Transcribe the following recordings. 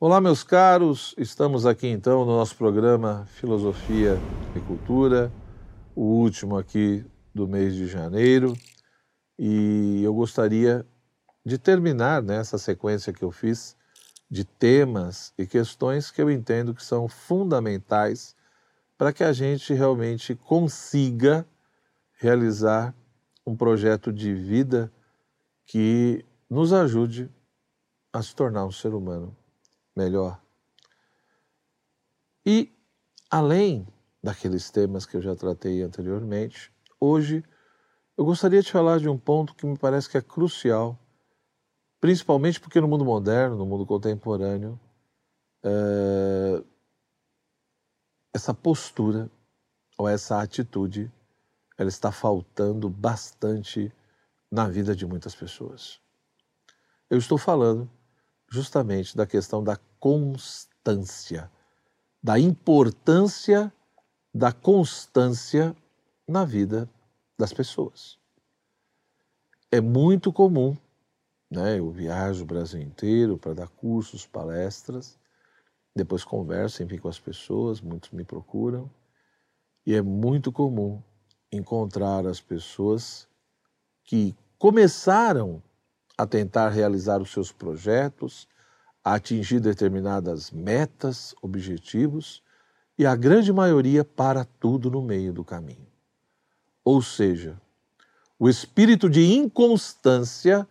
Olá, meus caros, estamos aqui então no nosso programa Filosofia e Cultura, o último aqui do mês de janeiro, e eu gostaria de terminar nessa né, sequência que eu fiz de temas e questões que eu entendo que são fundamentais para que a gente realmente consiga realizar um projeto de vida que nos ajude a se tornar um ser humano melhor. E, além daqueles temas que eu já tratei anteriormente, hoje eu gostaria de falar de um ponto que me parece que é crucial, principalmente porque no mundo moderno, no mundo contemporâneo, é... essa postura ou essa atitude, ela está faltando bastante na vida de muitas pessoas. Eu estou falando justamente da questão da constância, da importância da constância na vida das pessoas. É muito comum, né? Eu viajo o Brasil inteiro para dar cursos, palestras, depois converso, enfim, com as pessoas, muitos me procuram, e é muito comum encontrar as pessoas que começaram a tentar realizar os seus projetos, a atingir determinadas metas, objetivos, e a grande maioria para tudo no meio do caminho. Ou seja, o espírito de inconstância,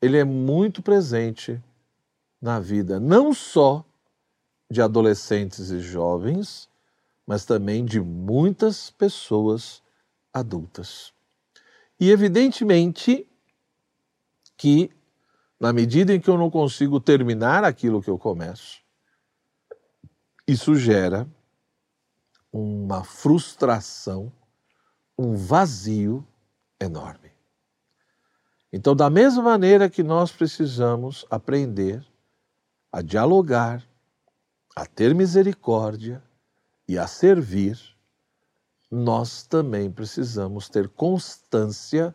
ele é muito presente na vida não só de adolescentes e jovens, mas também de muitas pessoas adultas. E evidentemente que, na medida em que eu não consigo terminar aquilo que eu começo, isso gera uma frustração, um vazio enorme. Então, da mesma maneira que nós precisamos aprender a dialogar, a ter misericórdia e a servir, nós também precisamos ter constância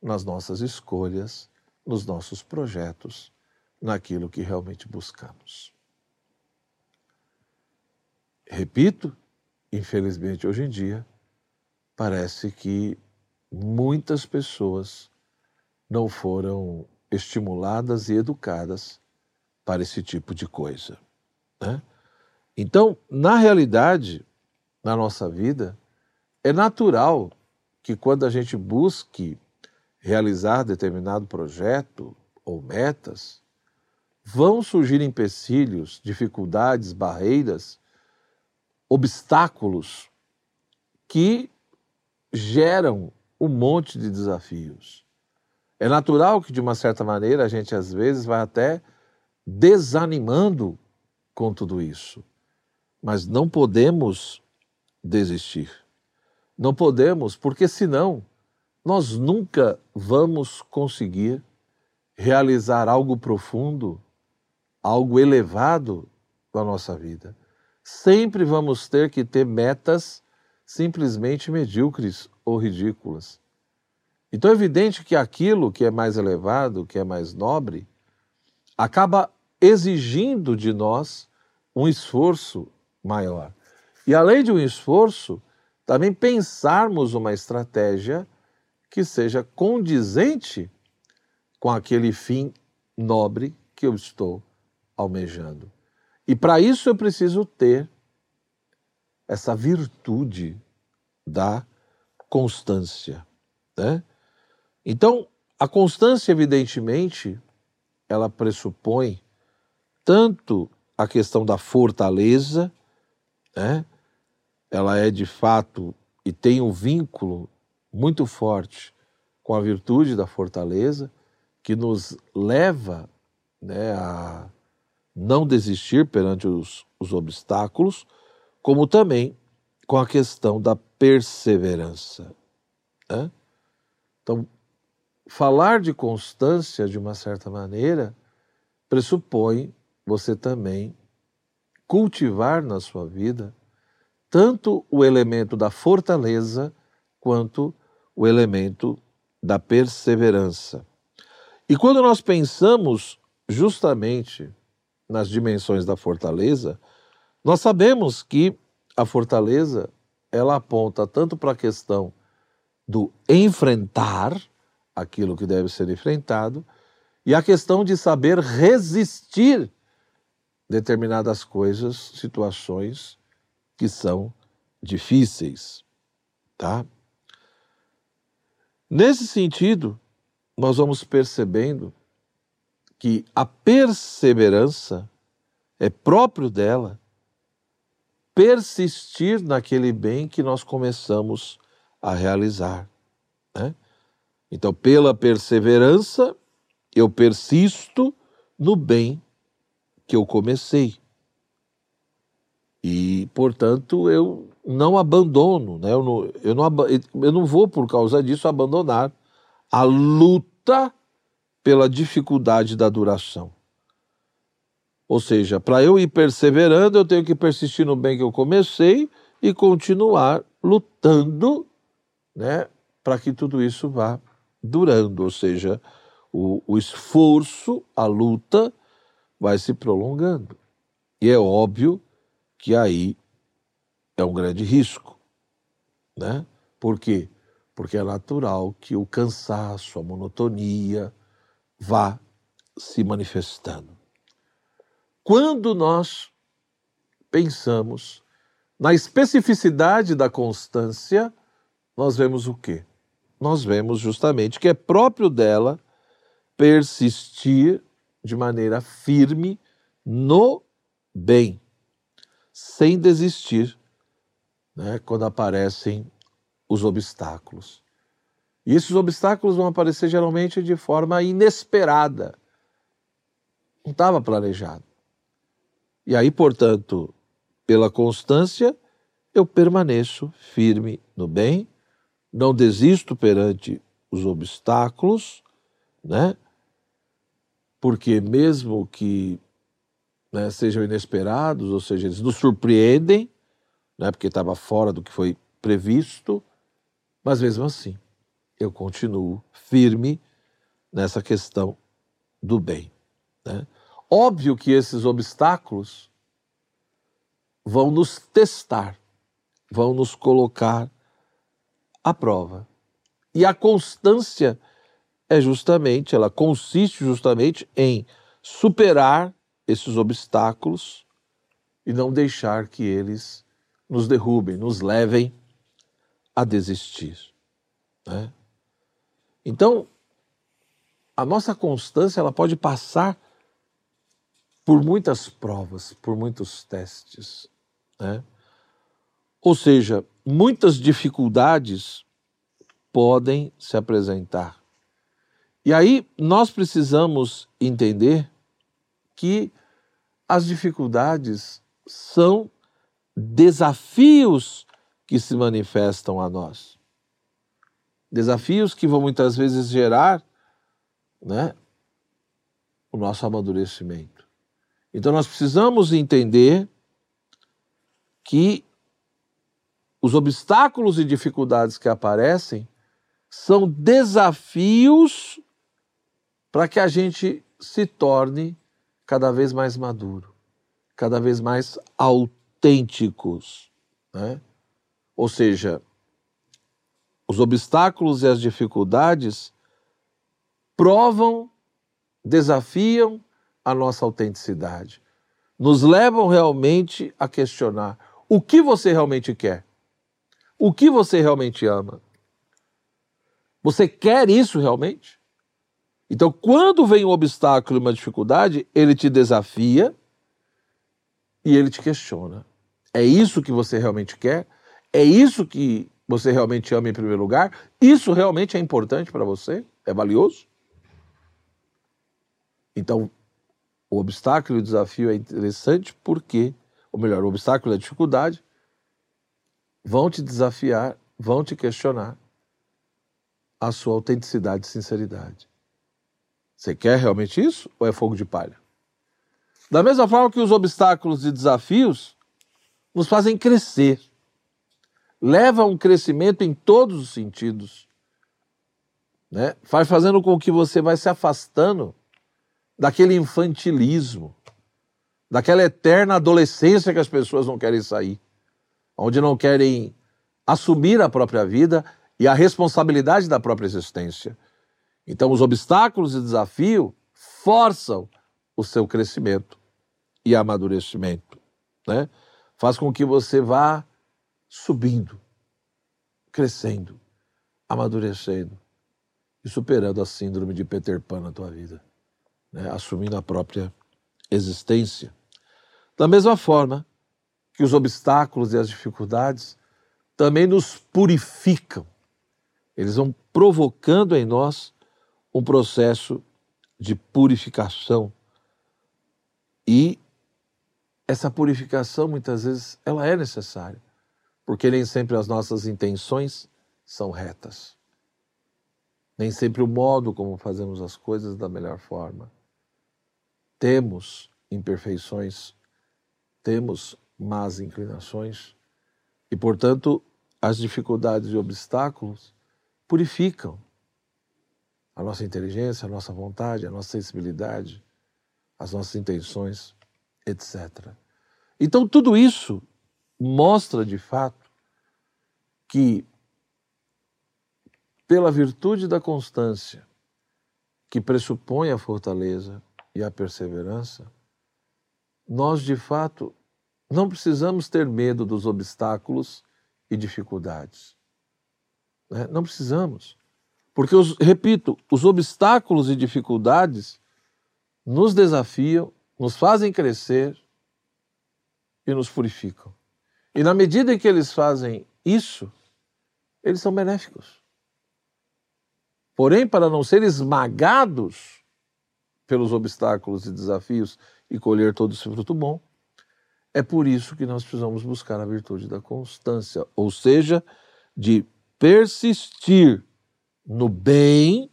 nas nossas escolhas nos nossos projetos, naquilo que realmente buscamos. Repito, infelizmente hoje em dia, parece que muitas pessoas não foram estimuladas e educadas para esse tipo de coisa. Né? Então, na realidade, na nossa vida, é natural que quando a gente busque realizar determinado projeto ou metas, vão surgir empecilhos, dificuldades, barreiras, obstáculos que geram um monte de desafios. É natural que, de uma certa maneira, a gente às vezes vai até desanimando com tudo isso. Mas não podemos desistir. Não podemos, porque senão nós nunca vamos conseguir realizar algo profundo, algo elevado na nossa vida. Sempre vamos ter que ter metas simplesmente medíocres ou ridículas. Então é evidente que aquilo que é mais elevado, que é mais nobre, acaba exigindo de nós um esforço maior. E além de um esforço, também pensarmos uma estratégia que seja condizente com aquele fim nobre que eu estou almejando. E para isso eu preciso ter essa virtude da constância. Né? Então, a constância, evidentemente, ela pressupõe tanto a questão da fortaleza, né? ela é de fato e tem um vínculo muito forte com a virtude da fortaleza, que nos leva né, a não desistir perante os, os obstáculos, como também com a questão da perseverança. Né? Então, falar de constância, de uma certa maneira, pressupõe você também cultivar na sua vida tanto o elemento da fortaleza quanto o elemento da perseverança. E quando nós pensamos justamente nas dimensões da fortaleza, nós sabemos que a fortaleza ela aponta tanto para a questão do enfrentar aquilo que deve ser enfrentado e a questão de saber resistir determinadas coisas, situações que são difíceis, tá? Nesse sentido, nós vamos percebendo que a perseverança é próprio dela persistir naquele bem que nós começamos a realizar. Né? Então, pela perseverança, eu persisto no bem que eu comecei. E, portanto, eu não abandono, né? eu, não, eu, não, eu não vou, por causa disso, abandonar a luta pela dificuldade da duração. Ou seja, para eu ir perseverando, eu tenho que persistir no bem que eu comecei e continuar lutando, né, para que tudo isso vá durando. Ou seja, o, o esforço, a luta, vai se prolongando. E é óbvio que aí é um grande risco, né? Por quê? Porque é natural que o cansaço, a monotonia vá se manifestando. Quando nós pensamos na especificidade da constância, nós vemos o quê? Nós vemos justamente que é próprio dela persistir de maneira firme no bem, sem desistir né, quando aparecem os obstáculos. E esses obstáculos vão aparecer geralmente de forma inesperada. Não estava planejado. E aí, portanto, pela constância, eu permaneço firme no bem, não desisto perante os obstáculos, né? Porque mesmo que né, sejam inesperados, ou seja, eles nos surpreendem, né, porque estava fora do que foi previsto, mas mesmo assim eu continuo firme nessa questão do bem. Né? Óbvio que esses obstáculos vão nos testar, vão nos colocar à prova. E a constância é justamente, ela consiste justamente em superar esses obstáculos e não deixar que eles nos derrubem, nos levem a desistir. Né? Então, a nossa constância ela pode passar por muitas provas, por muitos testes. Né? Ou seja, muitas dificuldades podem se apresentar. E aí nós precisamos entender que as dificuldades são desafios que se manifestam a nós. Desafios que vão muitas vezes gerar né, o nosso amadurecimento. Então nós precisamos entender que os obstáculos e dificuldades que aparecem são desafios para que a gente se torne cada vez mais maduro, cada vez mais autênticos. Né? Ou seja, os obstáculos e as dificuldades provam, desafiam a nossa autenticidade. Nos levam realmente a questionar o que você realmente quer. O que você realmente ama. Você quer isso realmente? Então, quando vem um obstáculo, uma dificuldade, ele te desafia e ele te questiona. É isso que você realmente quer? É isso que você realmente ama em primeiro lugar? Isso realmente é importante para você? É valioso? Então, o obstáculo e o desafio é interessante porque, ou melhor, o obstáculo e a dificuldade vão te desafiar, vão te questionar a sua autenticidade e sinceridade. Você quer realmente isso ou é fogo de palha? Da mesma forma que os obstáculos e desafios nos fazem crescer, leva a um crescimento em todos os sentidos, né? Faz fazendo com que você vai se afastando daquele infantilismo, daquela eterna adolescência que as pessoas não querem sair, onde não querem assumir a própria vida e a responsabilidade da própria existência. Então, os obstáculos e desafio forçam o seu crescimento e amadurecimento, né? Faz com que você vá subindo, crescendo, amadurecendo e superando a síndrome de Peter Pan na tua vida, né? assumindo a própria existência. Da mesma forma que os obstáculos e as dificuldades também nos purificam, eles vão provocando em nós um processo de purificação. E essa purificação muitas vezes ela é necessária, porque nem sempre as nossas intenções são retas. Nem sempre o modo como fazemos as coisas da melhor forma. Temos imperfeições, temos más inclinações e, portanto, as dificuldades e obstáculos purificam a nossa inteligência, a nossa vontade, a nossa sensibilidade, as nossas intenções, etc. Então, tudo isso mostra de fato que, pela virtude da constância, que pressupõe a fortaleza e a perseverança, nós de fato não precisamos ter medo dos obstáculos e dificuldades. Né? Não precisamos. Porque, os, repito, os obstáculos e dificuldades nos desafiam, nos fazem crescer e nos purificam. E na medida em que eles fazem isso, eles são benéficos. Porém, para não ser esmagados pelos obstáculos e desafios e colher todo esse fruto bom, é por isso que nós precisamos buscar a virtude da constância, ou seja, de persistir no bem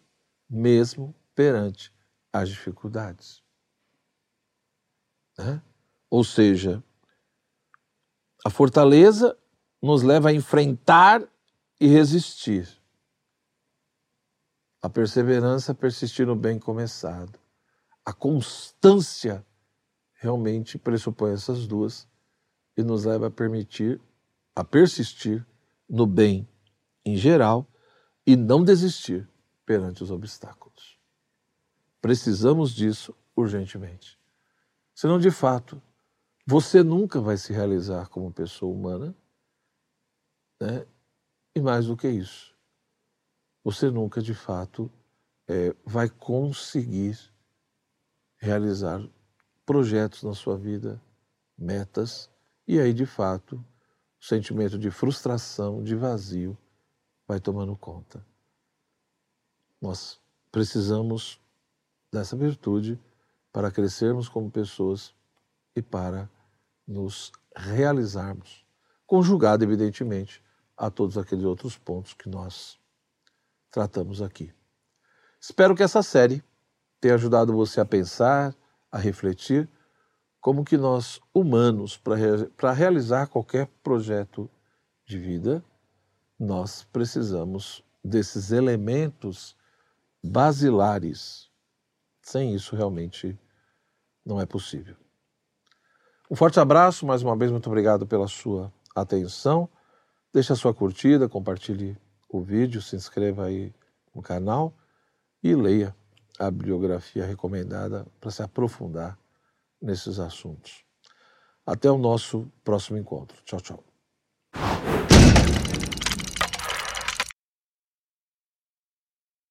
mesmo perante as dificuldades. Né? Ou seja, a fortaleza nos leva a enfrentar e resistir. A perseverança persistir no bem começado. A constância realmente pressupõe essas duas e nos leva a permitir, a persistir no bem em geral e não desistir perante os obstáculos. Precisamos disso urgentemente. Senão, de fato, você nunca vai se realizar como pessoa humana, né? e mais do que isso, você nunca, de fato, é, vai conseguir realizar projetos na sua vida, metas, e aí de fato o sentimento de frustração, de vazio vai tomando conta. Nós precisamos dessa virtude para crescermos como pessoas e para nos realizarmos, conjugado, evidentemente, a todos aqueles outros pontos que nós tratamos aqui. Espero que essa série tenha ajudado você a pensar, a refletir como que nós, humanos, para realizar qualquer projeto de vida, nós precisamos desses elementos basilares. Sem isso, realmente, não é possível. Um forte abraço, mais uma vez, muito obrigado pela sua atenção. Deixe a sua curtida, compartilhe o vídeo, se inscreva aí no canal e leia a bibliografia recomendada para se aprofundar nesses assuntos. Até o nosso próximo encontro. Tchau, tchau.